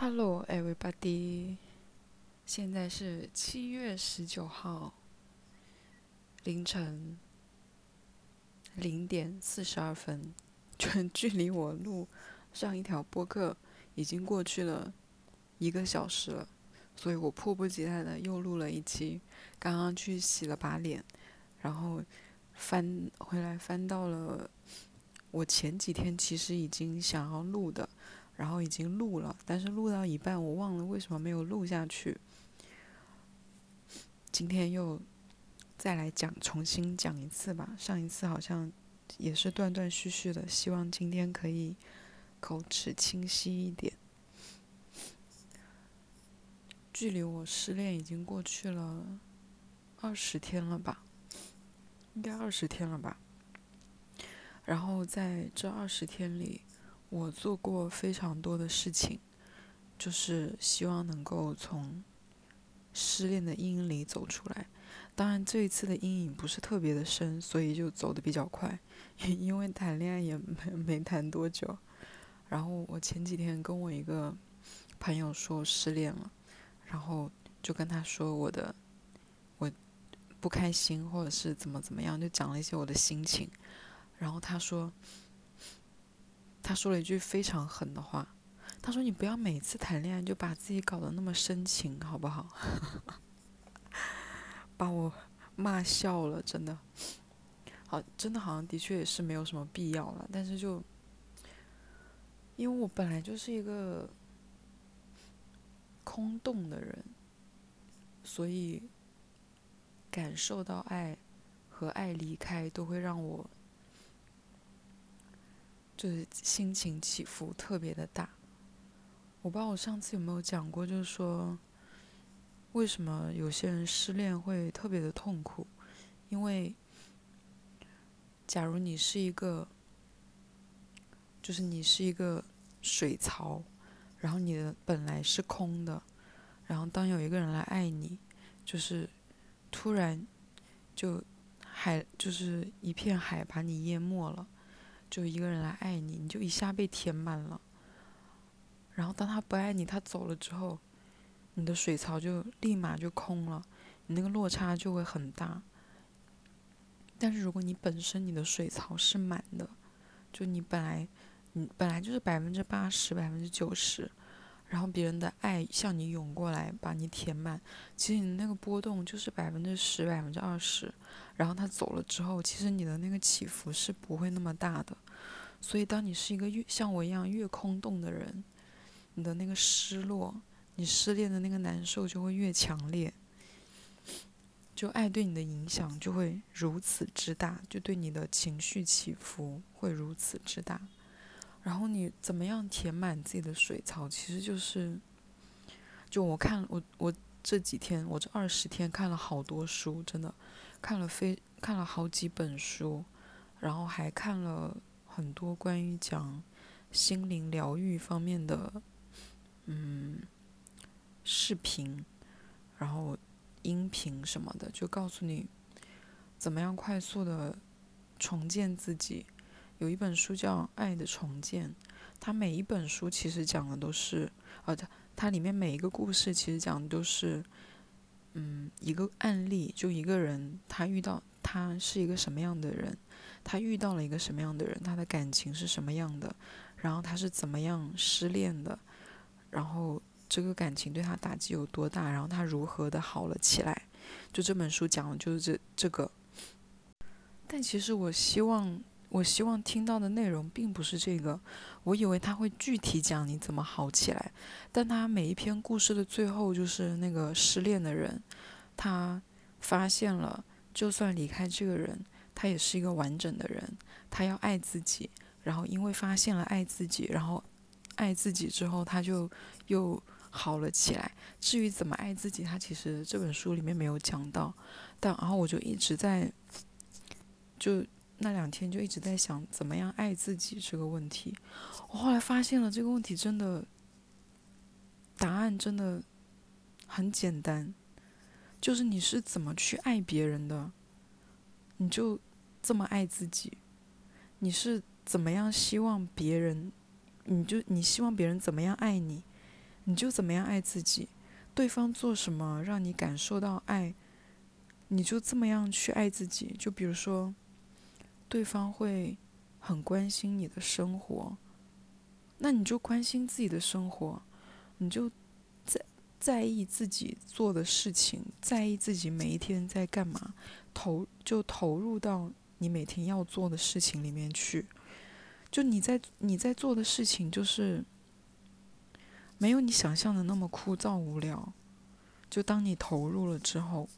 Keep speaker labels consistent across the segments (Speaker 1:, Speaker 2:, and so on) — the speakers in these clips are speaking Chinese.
Speaker 1: Hello, everybody！现在是七月十九号凌晨零点四十二分，距离我录上一条播客已经过去了一个小时了，所以我迫不及待的又录了一期。刚刚去洗了把脸，然后翻回来翻到了我前几天其实已经想要录的。然后已经录了，但是录到一半，我忘了为什么没有录下去。今天又再来讲，重新讲一次吧。上一次好像也是断断续续的，希望今天可以口齿清晰一点。距离我失恋已经过去了二十天了吧？应该二十天了吧？然后在这二十天里。我做过非常多的事情，就是希望能够从失恋的阴影里走出来。当然，这一次的阴影不是特别的深，所以就走的比较快。因为谈恋爱也没没谈多久。然后我前几天跟我一个朋友说失恋了，然后就跟他说我的我不开心或者是怎么怎么样，就讲了一些我的心情。然后他说。他说了一句非常狠的话，他说：“你不要每次谈恋爱就把自己搞得那么深情，好不好？” 把我骂笑了，真的。好，真的好像的确也是没有什么必要了，但是就因为我本来就是一个空洞的人，所以感受到爱和爱离开都会让我。就是心情起伏特别的大，我不知道我上次有没有讲过，就是说，为什么有些人失恋会特别的痛苦？因为，假如你是一个，就是你是一个水槽，然后你的本来是空的，然后当有一个人来爱你，就是突然就海就是一片海把你淹没了。就一个人来爱你，你就一下被填满了。然后当他不爱你，他走了之后，你的水槽就立马就空了，你那个落差就会很大。但是如果你本身你的水槽是满的，就你本来你本来就是百分之八十、百分之九十。然后别人的爱向你涌过来，把你填满。其实你那个波动就是百分之十、百分之二十。然后他走了之后，其实你的那个起伏是不会那么大的。所以，当你是一个越像我一样越空洞的人，你的那个失落、你失恋的那个难受就会越强烈。就爱对你的影响就会如此之大，就对你的情绪起伏会如此之大。然后你怎么样填满自己的水槽？其实就是，就我看我我这几天我这二十天看了好多书，真的看了非看了好几本书，然后还看了很多关于讲心灵疗愈方面的嗯视频，然后音频什么的，就告诉你怎么样快速的重建自己。有一本书叫《爱的重建》，它每一本书其实讲的都是，呃，它它里面每一个故事其实讲的都是，嗯，一个案例，就一个人他遇到他是一个什么样的人，他遇到了一个什么样的人，他的感情是什么样的，然后他是怎么样失恋的，然后这个感情对他打击有多大，然后他如何的好了起来，就这本书讲的就是这这个，但其实我希望。我希望听到的内容并不是这个，我以为他会具体讲你怎么好起来，但他每一篇故事的最后就是那个失恋的人，他发现了，就算离开这个人，他也是一个完整的人，他要爱自己，然后因为发现了爱自己，然后爱自己之后他就又好了起来。至于怎么爱自己，他其实这本书里面没有讲到，但然后我就一直在就。那两天就一直在想怎么样爱自己这个问题，我后来发现了这个问题真的答案真的很简单，就是你是怎么去爱别人的，你就这么爱自己。你是怎么样希望别人，你就你希望别人怎么样爱你，你就怎么样爱自己。对方做什么让你感受到爱，你就这么样去爱自己。就比如说，对方会很关心你的生活，那你就关心自己的生活，你就在在意自己做的事情，在意自己每一天在干嘛，投就投入到你每天要做的事情里面去。就你在你在做的事情就是。没有你想象的那么枯燥无聊。就当你投入了之后，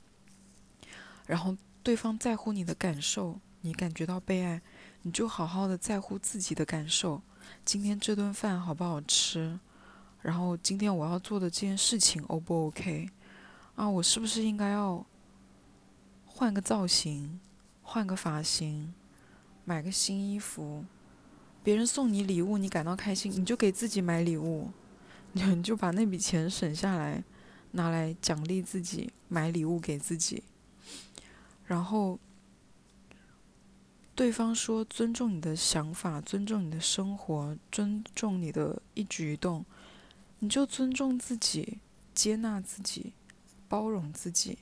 Speaker 1: 然后对方在乎你的感受，你感觉到被爱，你就好好的在乎自己的感受。今天这顿饭好不好吃？然后今天我要做的这件事情 O 不 OK？啊，我是不是应该要换个造型，换个发型，买个新衣服？别人送你礼物，你感到开心，你就给自己买礼物。你就把那笔钱省下来，拿来奖励自己，买礼物给自己。然后，对方说尊重你的想法，尊重你的生活，尊重你的一举一动，你就尊重自己，接纳自己，包容自己。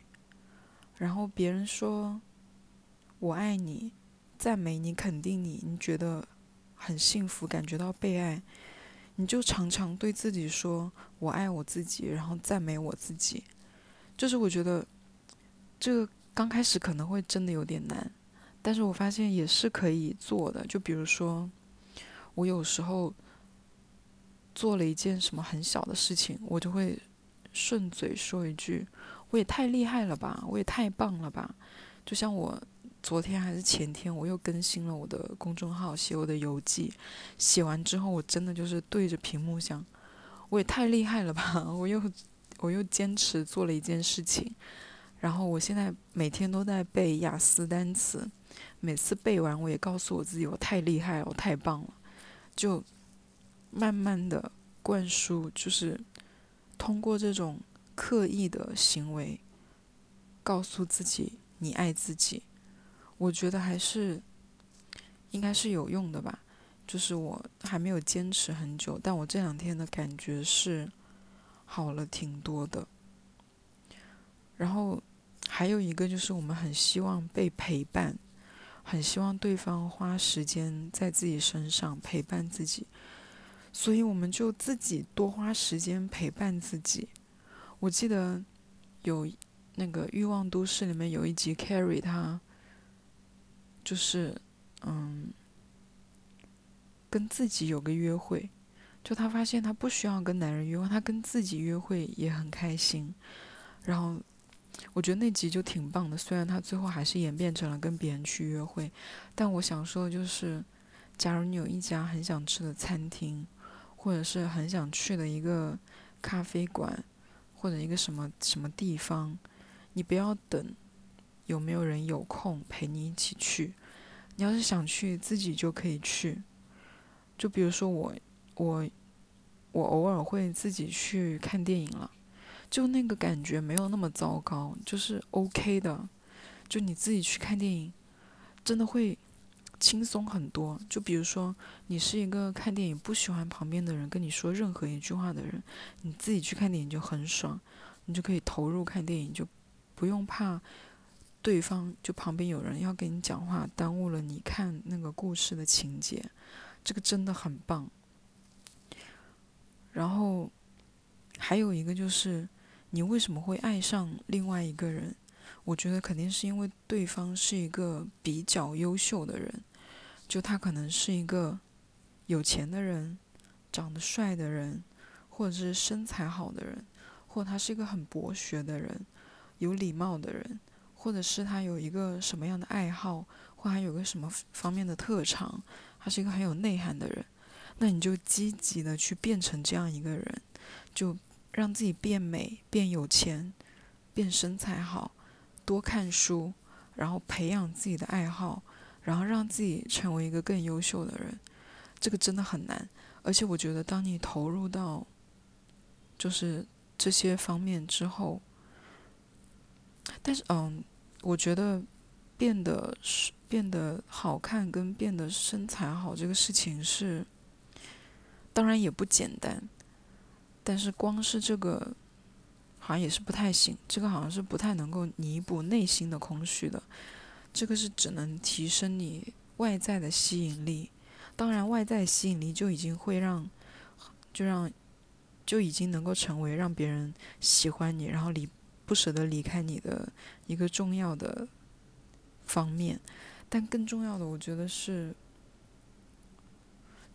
Speaker 1: 然后别人说我爱你，赞美你，肯定你，你觉得很幸福，感觉到被爱。你就常常对自己说“我爱我自己”，然后赞美我自己。就是我觉得，这个刚开始可能会真的有点难，但是我发现也是可以做的。就比如说，我有时候做了一件什么很小的事情，我就会顺嘴说一句：“我也太厉害了吧，我也太棒了吧。”就像我。昨天还是前天，我又更新了我的公众号，写我的游记。写完之后，我真的就是对着屏幕想，我也太厉害了吧！我又我又坚持做了一件事情，然后我现在每天都在背雅思单词，每次背完我也告诉我自己，我太厉害了，我太棒了。就慢慢的灌输，就是通过这种刻意的行为，告诉自己你爱自己。我觉得还是应该是有用的吧，就是我还没有坚持很久，但我这两天的感觉是好了挺多的。然后还有一个就是我们很希望被陪伴，很希望对方花时间在自己身上陪伴自己，所以我们就自己多花时间陪伴自己。我记得有那个《欲望都市》里面有一集，Carrie 他。就是，嗯，跟自己有个约会，就他发现他不需要跟男人约会，他跟自己约会也很开心。然后，我觉得那集就挺棒的。虽然他最后还是演变成了跟别人去约会，但我想说的就是，假如你有一家很想吃的餐厅，或者是很想去的一个咖啡馆，或者一个什么什么地方，你不要等。有没有人有空陪你一起去？你要是想去，自己就可以去。就比如说我，我，我偶尔会自己去看电影了，就那个感觉没有那么糟糕，就是 OK 的。就你自己去看电影，真的会轻松很多。就比如说，你是一个看电影不喜欢旁边的人跟你说任何一句话的人，你自己去看电影就很爽，你就可以投入看电影，就不用怕。对方就旁边有人要跟你讲话，耽误了你看那个故事的情节，这个真的很棒。然后还有一个就是，你为什么会爱上另外一个人？我觉得肯定是因为对方是一个比较优秀的人，就他可能是一个有钱的人，长得帅的人，或者是身材好的人，或他是一个很博学的人，有礼貌的人。或者是他有一个什么样的爱好，或还有个什么方面的特长，他是一个很有内涵的人，那你就积极的去变成这样一个人，就让自己变美、变有钱、变身材好，多看书，然后培养自己的爱好，然后让自己成为一个更优秀的人。这个真的很难，而且我觉得当你投入到就是这些方面之后。但是，嗯，我觉得变得变得好看跟变得身材好这个事情是，当然也不简单。但是光是这个，好像也是不太行。这个好像是不太能够弥补内心的空虚的。这个是只能提升你外在的吸引力。当然，外在吸引力就已经会让，就让，就已经能够成为让别人喜欢你，然后离不舍得离开你的一个重要的方面。但更重要的，我觉得是。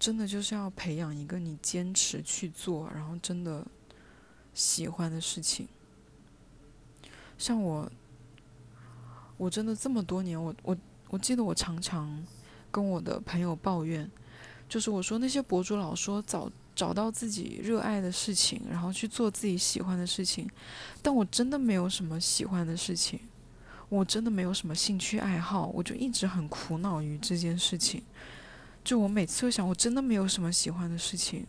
Speaker 1: 真的就是要培养一个你坚持去做，然后真的喜欢的事情。像我，我真的这么多年，我我我记得我常常跟我的朋友抱怨，就是我说那些博主老说找找到自己热爱的事情，然后去做自己喜欢的事情，但我真的没有什么喜欢的事情，我真的没有什么兴趣爱好，我就一直很苦恼于这件事情。就我每次都想，我真的没有什么喜欢的事情，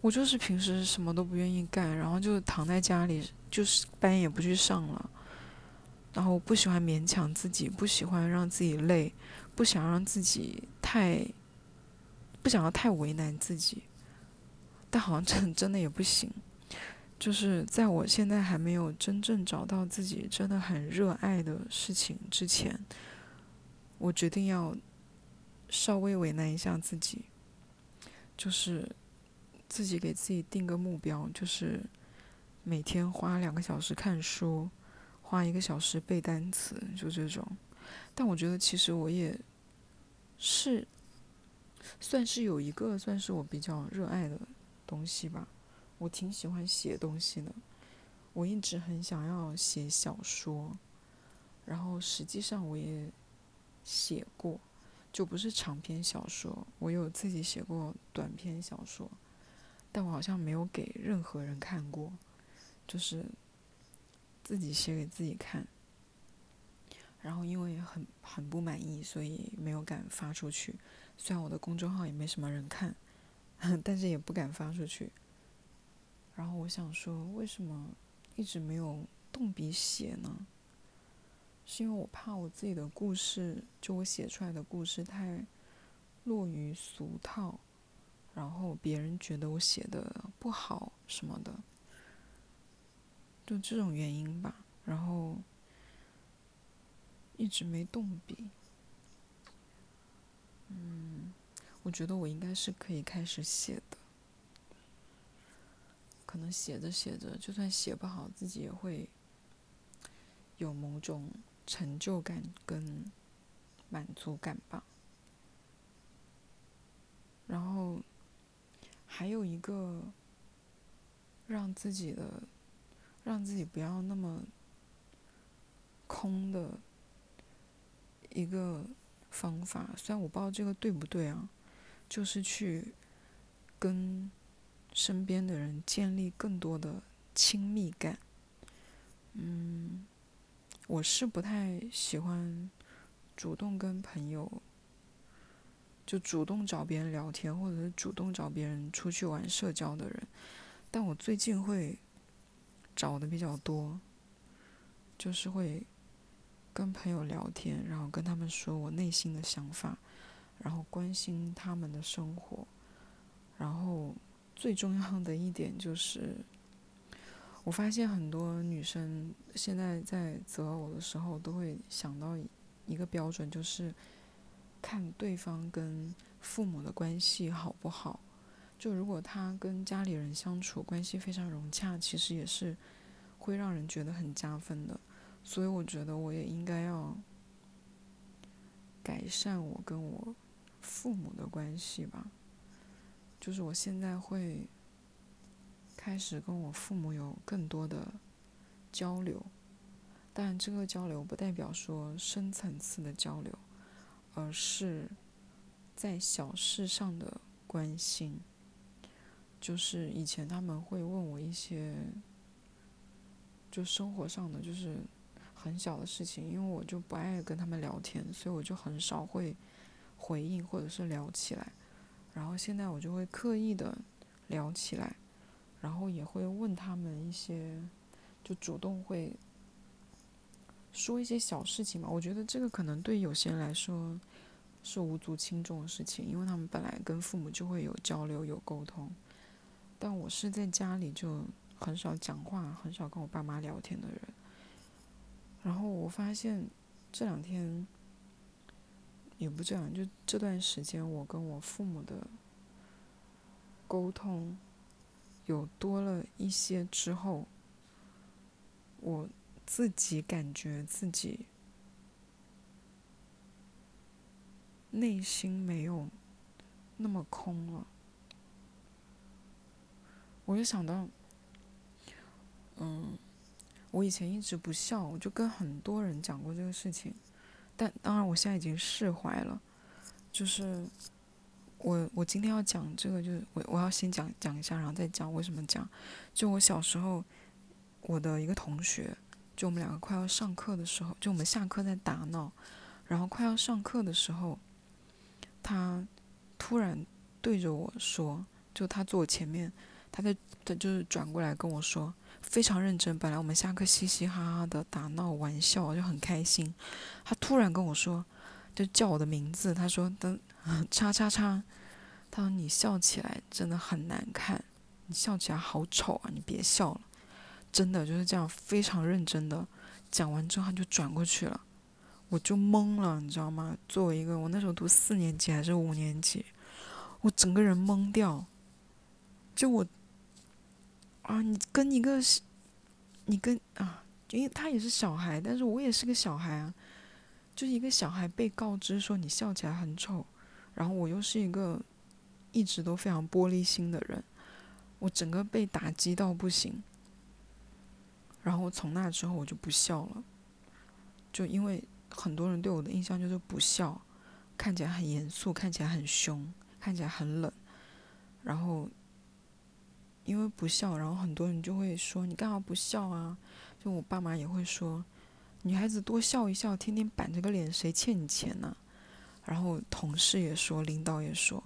Speaker 1: 我就是平时什么都不愿意干，然后就躺在家里，就是班也不去上了，然后不喜欢勉强自己，不喜欢让自己累，不想让自己太，不想要太为难自己，但好像真 真的也不行，就是在我现在还没有真正找到自己真的很热爱的事情之前，我决定要。稍微为难一下自己，就是自己给自己定个目标，就是每天花两个小时看书，花一个小时背单词，就这种。但我觉得其实我也是算是有一个算是我比较热爱的东西吧。我挺喜欢写东西的，我一直很想要写小说，然后实际上我也写过。就不是长篇小说，我有自己写过短篇小说，但我好像没有给任何人看过，就是自己写给自己看。然后因为很很不满意，所以没有敢发出去。虽然我的公众号也没什么人看，但是也不敢发出去。然后我想说，为什么一直没有动笔写呢？是因为我怕我自己的故事，就我写出来的故事太落于俗套，然后别人觉得我写的不好什么的，就这种原因吧。然后一直没动笔。嗯，我觉得我应该是可以开始写的。可能写着写着，就算写不好，自己也会有某种。成就感跟满足感吧，然后还有一个让自己的让自己不要那么空的一个方法，虽然我不知道这个对不对啊，就是去跟身边的人建立更多的亲密感，嗯。我是不太喜欢主动跟朋友，就主动找别人聊天，或者是主动找别人出去玩社交的人。但我最近会找的比较多，就是会跟朋友聊天，然后跟他们说我内心的想法，然后关心他们的生活。然后最重要的一点就是。我发现很多女生现在在择偶的时候，都会想到一个标准，就是看对方跟父母的关系好不好。就如果他跟家里人相处关系非常融洽，其实也是会让人觉得很加分的。所以我觉得我也应该要改善我跟我父母的关系吧。就是我现在会。开始跟我父母有更多的交流，但这个交流不代表说深层次的交流，而是在小事上的关心。就是以前他们会问我一些，就生活上的，就是很小的事情，因为我就不爱跟他们聊天，所以我就很少会回应或者是聊起来。然后现在我就会刻意的聊起来。然后也会问他们一些，就主动会说一些小事情嘛。我觉得这个可能对有些人来说是无足轻重的事情，因为他们本来跟父母就会有交流、有沟通。但我是在家里就很少讲话，很少跟我爸妈聊天的人。然后我发现这两天，也不这样，就这段时间我跟我父母的沟通有多了一些之后，我自己感觉自己内心没有那么空了。我就想到，嗯，我以前一直不笑，我就跟很多人讲过这个事情，但当然我现在已经释怀了。就是我我今天要讲这个，就是我我要先讲讲一下，然后再讲为什么讲。就我小时候，我的一个同学，就我们两个快要上课的时候，就我们下课在打闹，然后快要上课的时候，他突然对着我说，就他坐我前面。他在，他就是转过来跟我说，非常认真。本来我们下课嘻嘻哈哈的打闹玩笑就很开心，他突然跟我说，就叫我的名字。他说：“等 叉叉叉。”他说：“你笑起来真的很难看，你笑起来好丑啊！你别笑了。”真的就是这样，非常认真的讲完之后，他就转过去了，我就懵了，你知道吗？作为一个我那时候读四年级还是五年级，我整个人懵掉，就我。啊，你跟一个，你跟啊，因为他也是小孩，但是我也是个小孩啊，就是一个小孩被告知说你笑起来很丑，然后我又是一个一直都非常玻璃心的人，我整个被打击到不行，然后从那之后我就不笑了，就因为很多人对我的印象就是不笑，看起来很严肃，看起来很凶，看起来很冷，然后。因为不笑，然后很多人就会说你干嘛不笑啊？就我爸妈也会说，女孩子多笑一笑，天天板着个脸，谁欠你钱呢？然后同事也说，领导也说，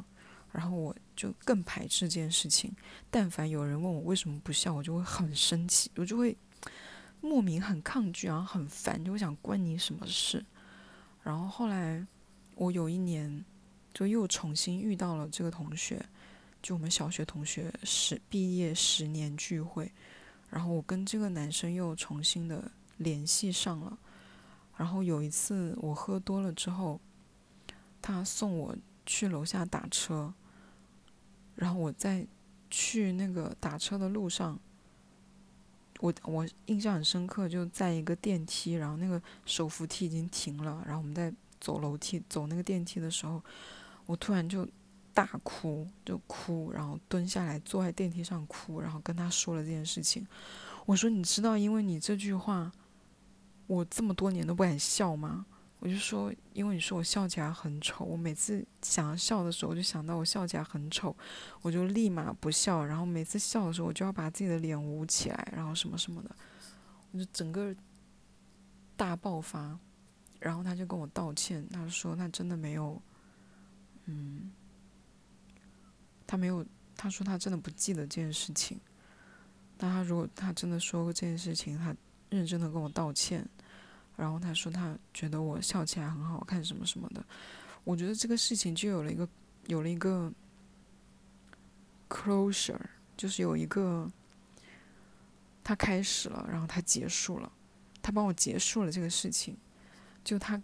Speaker 1: 然后我就更排斥这件事情。但凡有人问我为什么不笑，我就会很生气，我就会莫名很抗拒，然后很烦，就会想关你什么事。然后后来我有一年就又重新遇到了这个同学。就我们小学同学十毕业十年聚会，然后我跟这个男生又重新的联系上了。然后有一次我喝多了之后，他送我去楼下打车，然后我在去那个打车的路上，我我印象很深刻，就在一个电梯，然后那个手扶梯已经停了，然后我们在走楼梯走那个电梯的时候，我突然就。大哭就哭，然后蹲下来坐在电梯上哭，然后跟他说了这件事情。我说：“你知道，因为你这句话，我这么多年都不敢笑吗？”我就说：“因为你说我笑起来很丑，我每次想要笑的时候，我就想到我笑起来很丑，我就立马不笑。然后每次笑的时候，我就要把自己的脸捂起来，然后什么什么的，我就整个大爆发。然后他就跟我道歉，他说他真的没有，嗯。”他没有，他说他真的不记得这件事情。但他如果他真的说过这件事情，他认真的跟我道歉，然后他说他觉得我笑起来很好看什么什么的。我觉得这个事情就有了一个有了一个 closure，就是有一个他开始了，然后他结束了，他帮我结束了这个事情。就他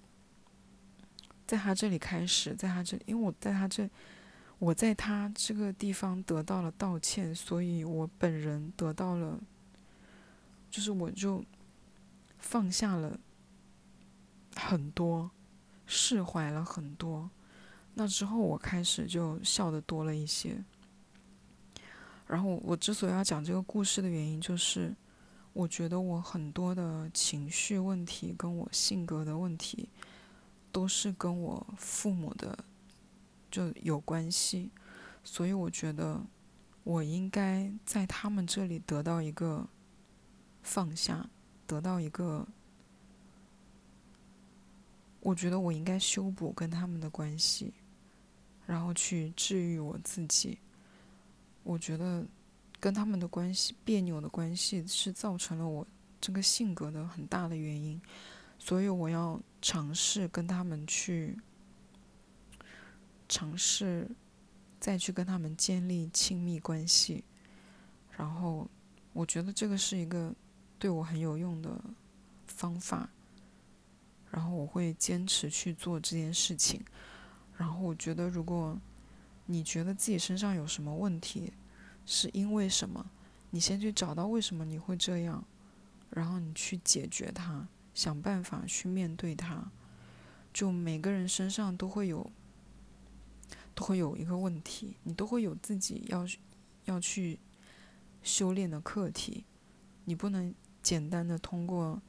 Speaker 1: 在他这里开始，在他这里，因为我在他这。我在他这个地方得到了道歉，所以我本人得到了，就是我就放下了很多，释怀了很多。那之后我开始就笑的多了一些。然后我之所以要讲这个故事的原因，就是我觉得我很多的情绪问题跟我性格的问题，都是跟我父母的。就有关系，所以我觉得我应该在他们这里得到一个放下，得到一个，我觉得我应该修补跟他们的关系，然后去治愈我自己。我觉得跟他们的关系别扭的关系是造成了我这个性格的很大的原因，所以我要尝试跟他们去。尝试再去跟他们建立亲密关系，然后我觉得这个是一个对我很有用的方法，然后我会坚持去做这件事情。然后我觉得，如果你觉得自己身上有什么问题，是因为什么？你先去找到为什么你会这样，然后你去解决它，想办法去面对它。就每个人身上都会有，都会有一个问题，你都会有自己要要去修炼的课题。你不能简单的通过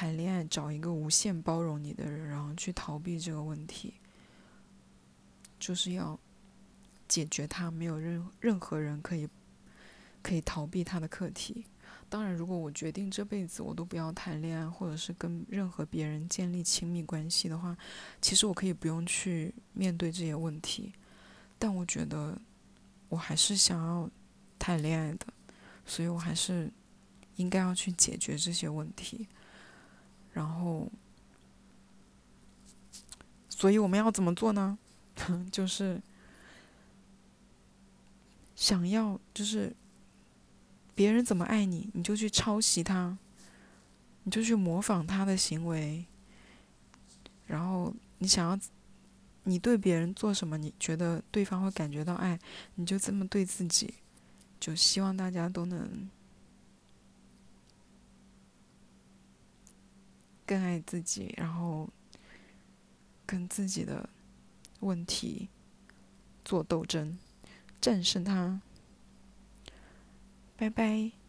Speaker 1: 谈恋爱找一个无限包容你的人，然后去逃避这个问题。就是要解决它，没有任任何人可以可以逃避他的课题。当然，如果我决定这辈子我都不要谈恋爱，或者是跟任何别人建立亲密关系的话，其实我可以不用去面对这些问题。但我觉得我还是想要谈恋爱的，所以我还是应该要去解决这些问题。然后，所以我们要怎么做呢？就是想要，就是别人怎么爱你，你就去抄袭他，你就去模仿他的行为。然后你想要，你对别人做什么，你觉得对方会感觉到爱，你就这么对自己。就希望大家都能更爱自己，然后跟自己的。问题做斗争，战胜它。拜拜。